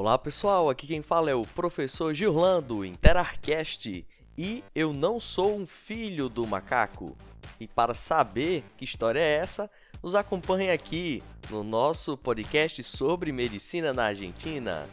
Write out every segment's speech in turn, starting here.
Olá pessoal, aqui quem fala é o professor Girlando, Interarcast, e eu não sou um filho do macaco. E para saber que história é essa, nos acompanhe aqui no nosso podcast sobre medicina na Argentina.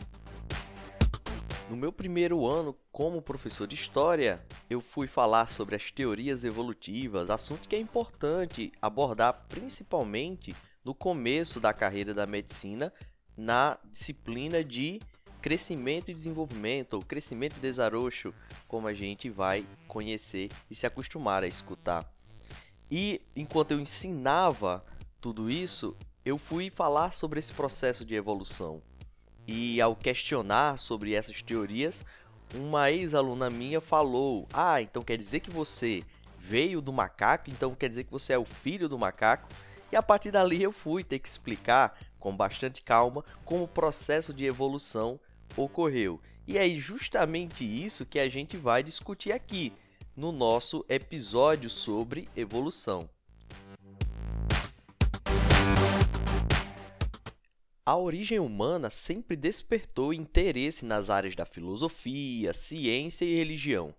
No meu primeiro ano como professor de história, eu fui falar sobre as teorias evolutivas, assunto que é importante abordar principalmente no começo da carreira da medicina na disciplina de crescimento e desenvolvimento, ou crescimento e desarrocho, como a gente vai conhecer e se acostumar a escutar. E enquanto eu ensinava tudo isso, eu fui falar sobre esse processo de evolução. E ao questionar sobre essas teorias, uma ex-aluna minha falou: Ah, então quer dizer que você veio do macaco, então quer dizer que você é o filho do macaco? E a partir dali eu fui ter que explicar com bastante calma como o processo de evolução ocorreu. E é justamente isso que a gente vai discutir aqui no nosso episódio sobre evolução. A origem humana sempre despertou interesse nas áreas da filosofia, ciência e religião.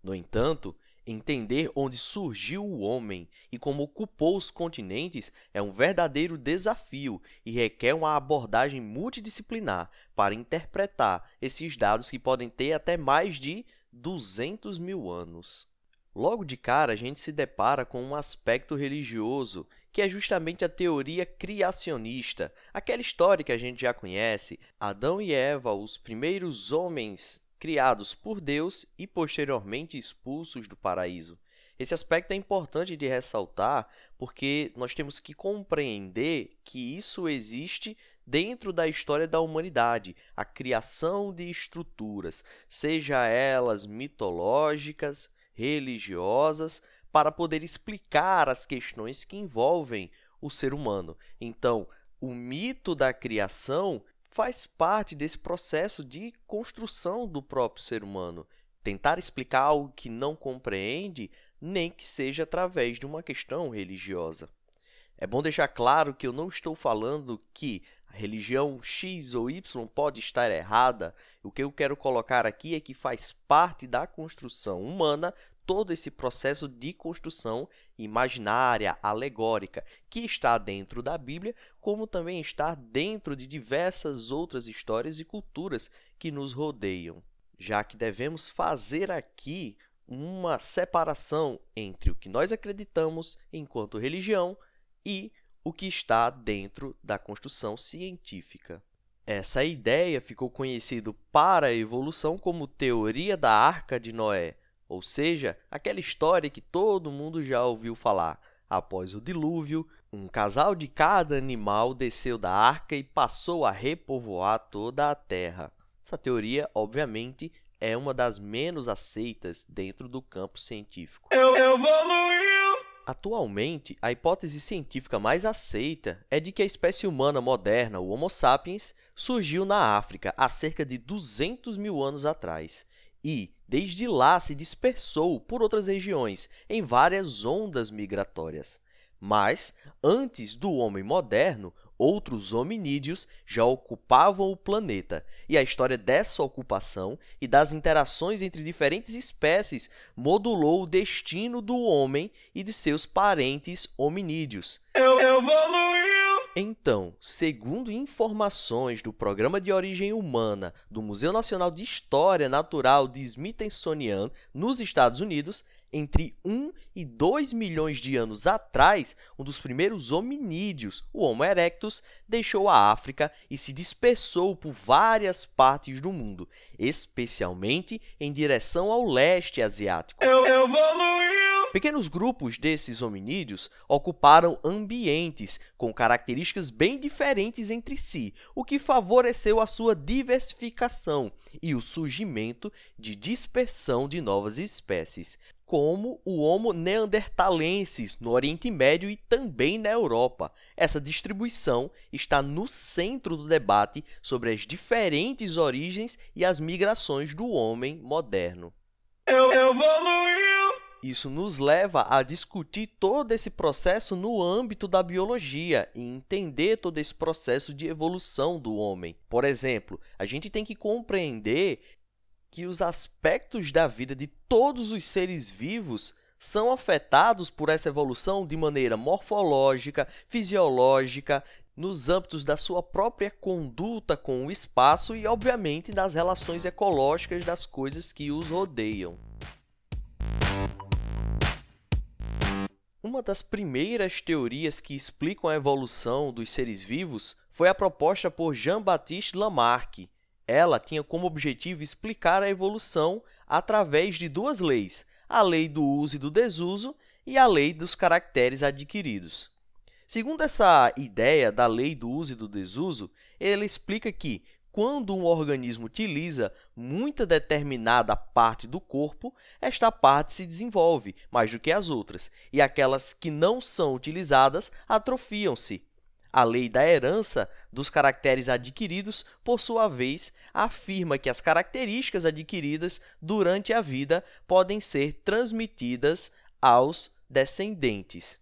No entanto, Entender onde surgiu o homem e como ocupou os continentes é um verdadeiro desafio e requer uma abordagem multidisciplinar para interpretar esses dados que podem ter até mais de 200 mil anos. Logo de cara, a gente se depara com um aspecto religioso, que é justamente a teoria criacionista, aquela história que a gente já conhece: Adão e Eva, os primeiros homens criados por Deus e posteriormente expulsos do paraíso. Esse aspecto é importante de ressaltar porque nós temos que compreender que isso existe dentro da história da humanidade, a criação de estruturas, seja elas mitológicas, religiosas, para poder explicar as questões que envolvem o ser humano. Então, o mito da criação faz parte desse processo de construção do próprio ser humano. Tentar explicar algo que não compreende, nem que seja através de uma questão religiosa. É bom deixar claro que eu não estou falando que a religião X ou Y pode estar errada. O que eu quero colocar aqui é que faz parte da construção humana todo esse processo de construção imaginária, alegórica, que está dentro da Bíblia, como também está dentro de diversas outras histórias e culturas que nos rodeiam. Já que devemos fazer aqui uma separação entre o que nós acreditamos enquanto religião e o que está dentro da construção científica. Essa ideia ficou conhecida para a evolução como teoria da Arca de Noé, ou seja, aquela história que todo mundo já ouviu falar. Após o dilúvio, um casal de cada animal desceu da arca e passou a repovoar toda a terra. Essa teoria, obviamente, é uma das menos aceitas dentro do campo científico. Eu! Atualmente, a hipótese científica mais aceita é de que a espécie humana moderna, o Homo sapiens, surgiu na África há cerca de 200 mil anos atrás e, desde lá, se dispersou por outras regiões em várias ondas migratórias. Mas, antes do homem moderno, outros hominídeos já ocupavam o planeta, e a história dessa ocupação e das interações entre diferentes espécies modulou o destino do homem e de seus parentes hominídeos. Eu evoluí! Então, segundo informações do Programa de Origem Humana do Museu Nacional de História Natural de Smithsonian, nos Estados Unidos, entre 1 e 2 milhões de anos atrás, um dos primeiros hominídeos, o Homo erectus, deixou a África e se dispersou por várias partes do mundo, especialmente em direção ao leste asiático. Eu evoluí! Pequenos grupos desses hominídeos ocuparam ambientes com características bem diferentes entre si, o que favoreceu a sua diversificação e o surgimento de dispersão de novas espécies, como o Homo neanderthalensis no Oriente Médio e também na Europa. Essa distribuição está no centro do debate sobre as diferentes origens e as migrações do homem moderno. Eu evoluí Isso nos leva a discutir todo esse processo no âmbito da biologia e entender todo esse processo de evolução do homem. Por exemplo, a gente tem que compreender que os aspectos da vida de todos os seres vivos são afetados por essa evolução de maneira morfológica, fisiológica, nos âmbitos da sua própria conduta com o espaço e, obviamente, das relações ecológicas das coisas que os rodeiam. Uma das primeiras teorias que explicam a evolução dos seres vivos foi a proposta por Jean-Baptiste Lamarck, ela tinha como objetivo explicar a evolução através de duas leis, a lei do uso e do desuso e a lei dos caracteres adquiridos. Segundo essa ideia da lei do uso e do desuso, ele explica que, quando um organismo utiliza muita determinada parte do corpo, esta parte se desenvolve mais do que as outras, e aquelas que não são utilizadas atrofiam-se. A lei da herança dos caracteres adquiridos, por sua vez, afirma que as características adquiridas durante a vida podem ser transmitidas aos descendentes.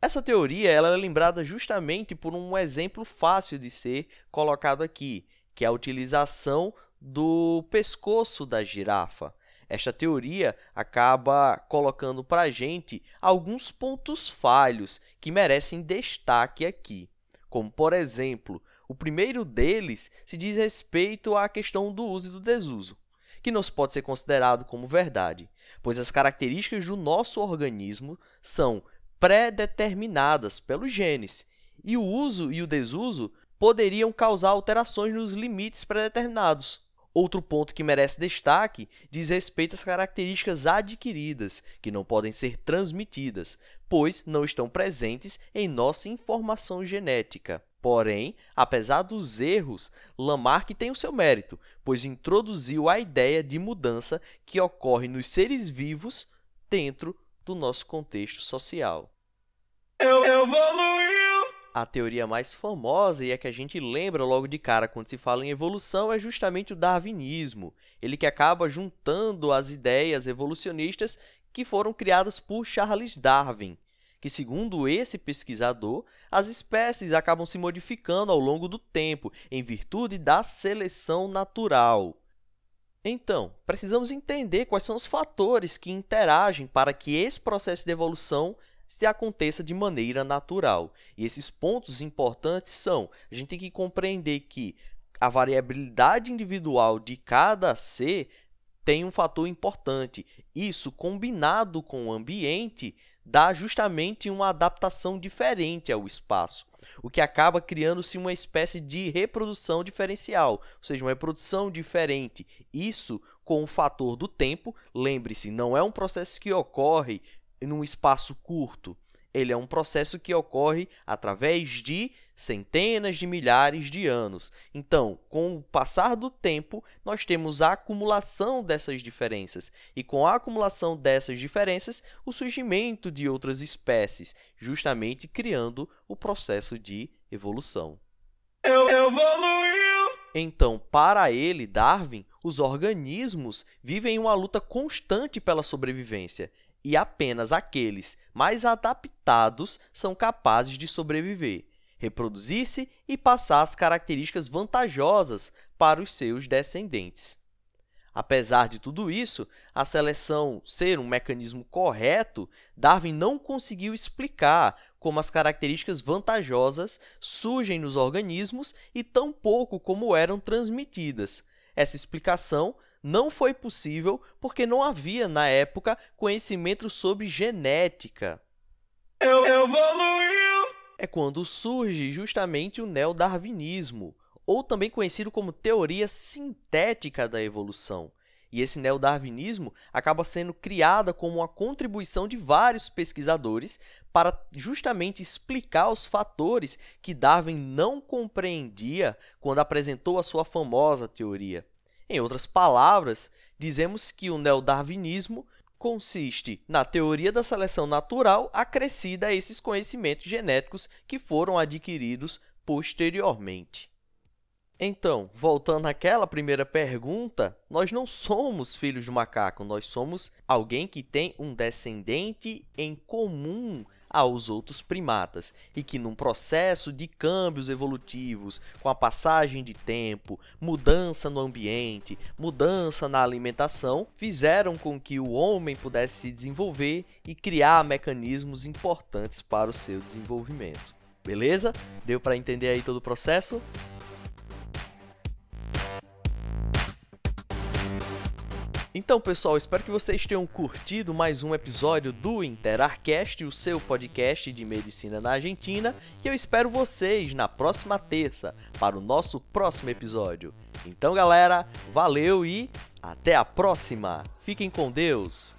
Essa teoria ela é lembrada justamente por um exemplo fácil de ser colocado aqui, que é a utilização do pescoço da girafa. Esta teoria acaba colocando para a gente alguns pontos falhos que merecem destaque aqui, como, por exemplo, o primeiro deles se diz respeito à questão do uso e do desuso, que não pode ser considerado como verdade, pois as características do nosso organismo são pré-determinadas pelos genes, e o uso e o desuso poderiam causar alterações nos limites pré-determinados. Outro ponto que merece destaque diz respeito às características adquiridas, que não podem ser transmitidas, pois não estão presentes em nossa informação genética. Porém, apesar dos erros, Lamarck tem o seu mérito, pois introduziu a ideia de mudança que ocorre nos seres vivos dentro do nosso contexto social. Eu evoluí! A teoria mais famosa e a que a gente lembra logo de cara quando se fala em evolução é justamente o darwinismo. Ele que acaba juntando as ideias evolucionistas que foram criadas por Charles Darwin, que segundo esse pesquisador, as espécies acabam se modificando ao longo do tempo em virtude da seleção natural. Então, precisamos entender quais são os fatores que interagem para que esse processo de evolução se aconteça de maneira natural. E esses pontos importantes são: a gente tem que compreender que a variabilidade individual de cada ser tem um fator importante. Isso, combinado com o ambiente, dá justamente uma adaptação diferente ao espaço, o que acaba criando-se uma espécie de reprodução diferencial, ou seja, uma reprodução diferente. Isso com o fator do tempo, lembre-se, não é um processo que ocorre num espaço curto. Ele é um processo que ocorre através de centenas de milhares de anos. Então, com o passar do tempo, nós temos a acumulação dessas diferenças, e com a acumulação dessas diferenças, o surgimento de outras espécies, justamente criando o processo de evolução. Eu evoluiu! Então, para ele, Darwin, os organismos vivem uma luta constante pela sobrevivência e apenas aqueles mais adaptados são capazes de sobreviver, reproduzir-se e passar as características vantajosas para os seus descendentes. Apesar de tudo isso, a seleção ser um mecanismo correto, Darwin não conseguiu explicar como as características vantajosas surgem nos organismos e tampouco como eram transmitidas. Essa explicação não foi possível porque não havia, na época, conhecimento sobre genética. Eu evoluiu! É quando surge justamente o neodarwinismo, ou também conhecido como teoria sintética da evolução. E esse neodarwinismo acaba sendo criada como uma contribuição de vários pesquisadores para justamente explicar os fatores que Darwin não compreendia quando apresentou a sua famosa teoria. Em outras palavras, dizemos que o neodarwinismo consiste na teoria da seleção natural acrescida a esses conhecimentos genéticos que foram adquiridos posteriormente. Então, voltando àquela primeira pergunta, nós não somos filhos do macaco, nós somos alguém que tem um descendente em comum aos outros primatas e que, num processo de câmbios evolutivos, com a passagem de tempo, mudança no ambiente, mudança na alimentação, fizeram com que o homem pudesse se desenvolver e criar mecanismos importantes para o seu desenvolvimento. Beleza? Deu para entender aí todo o processo? Então, pessoal, espero que vocês tenham curtido mais um episódio do Interarcast, o seu podcast de medicina na Argentina, e eu espero vocês na próxima terça para o nosso próximo episódio. Então, galera, valeu e até a próxima. Fiquem com Deus.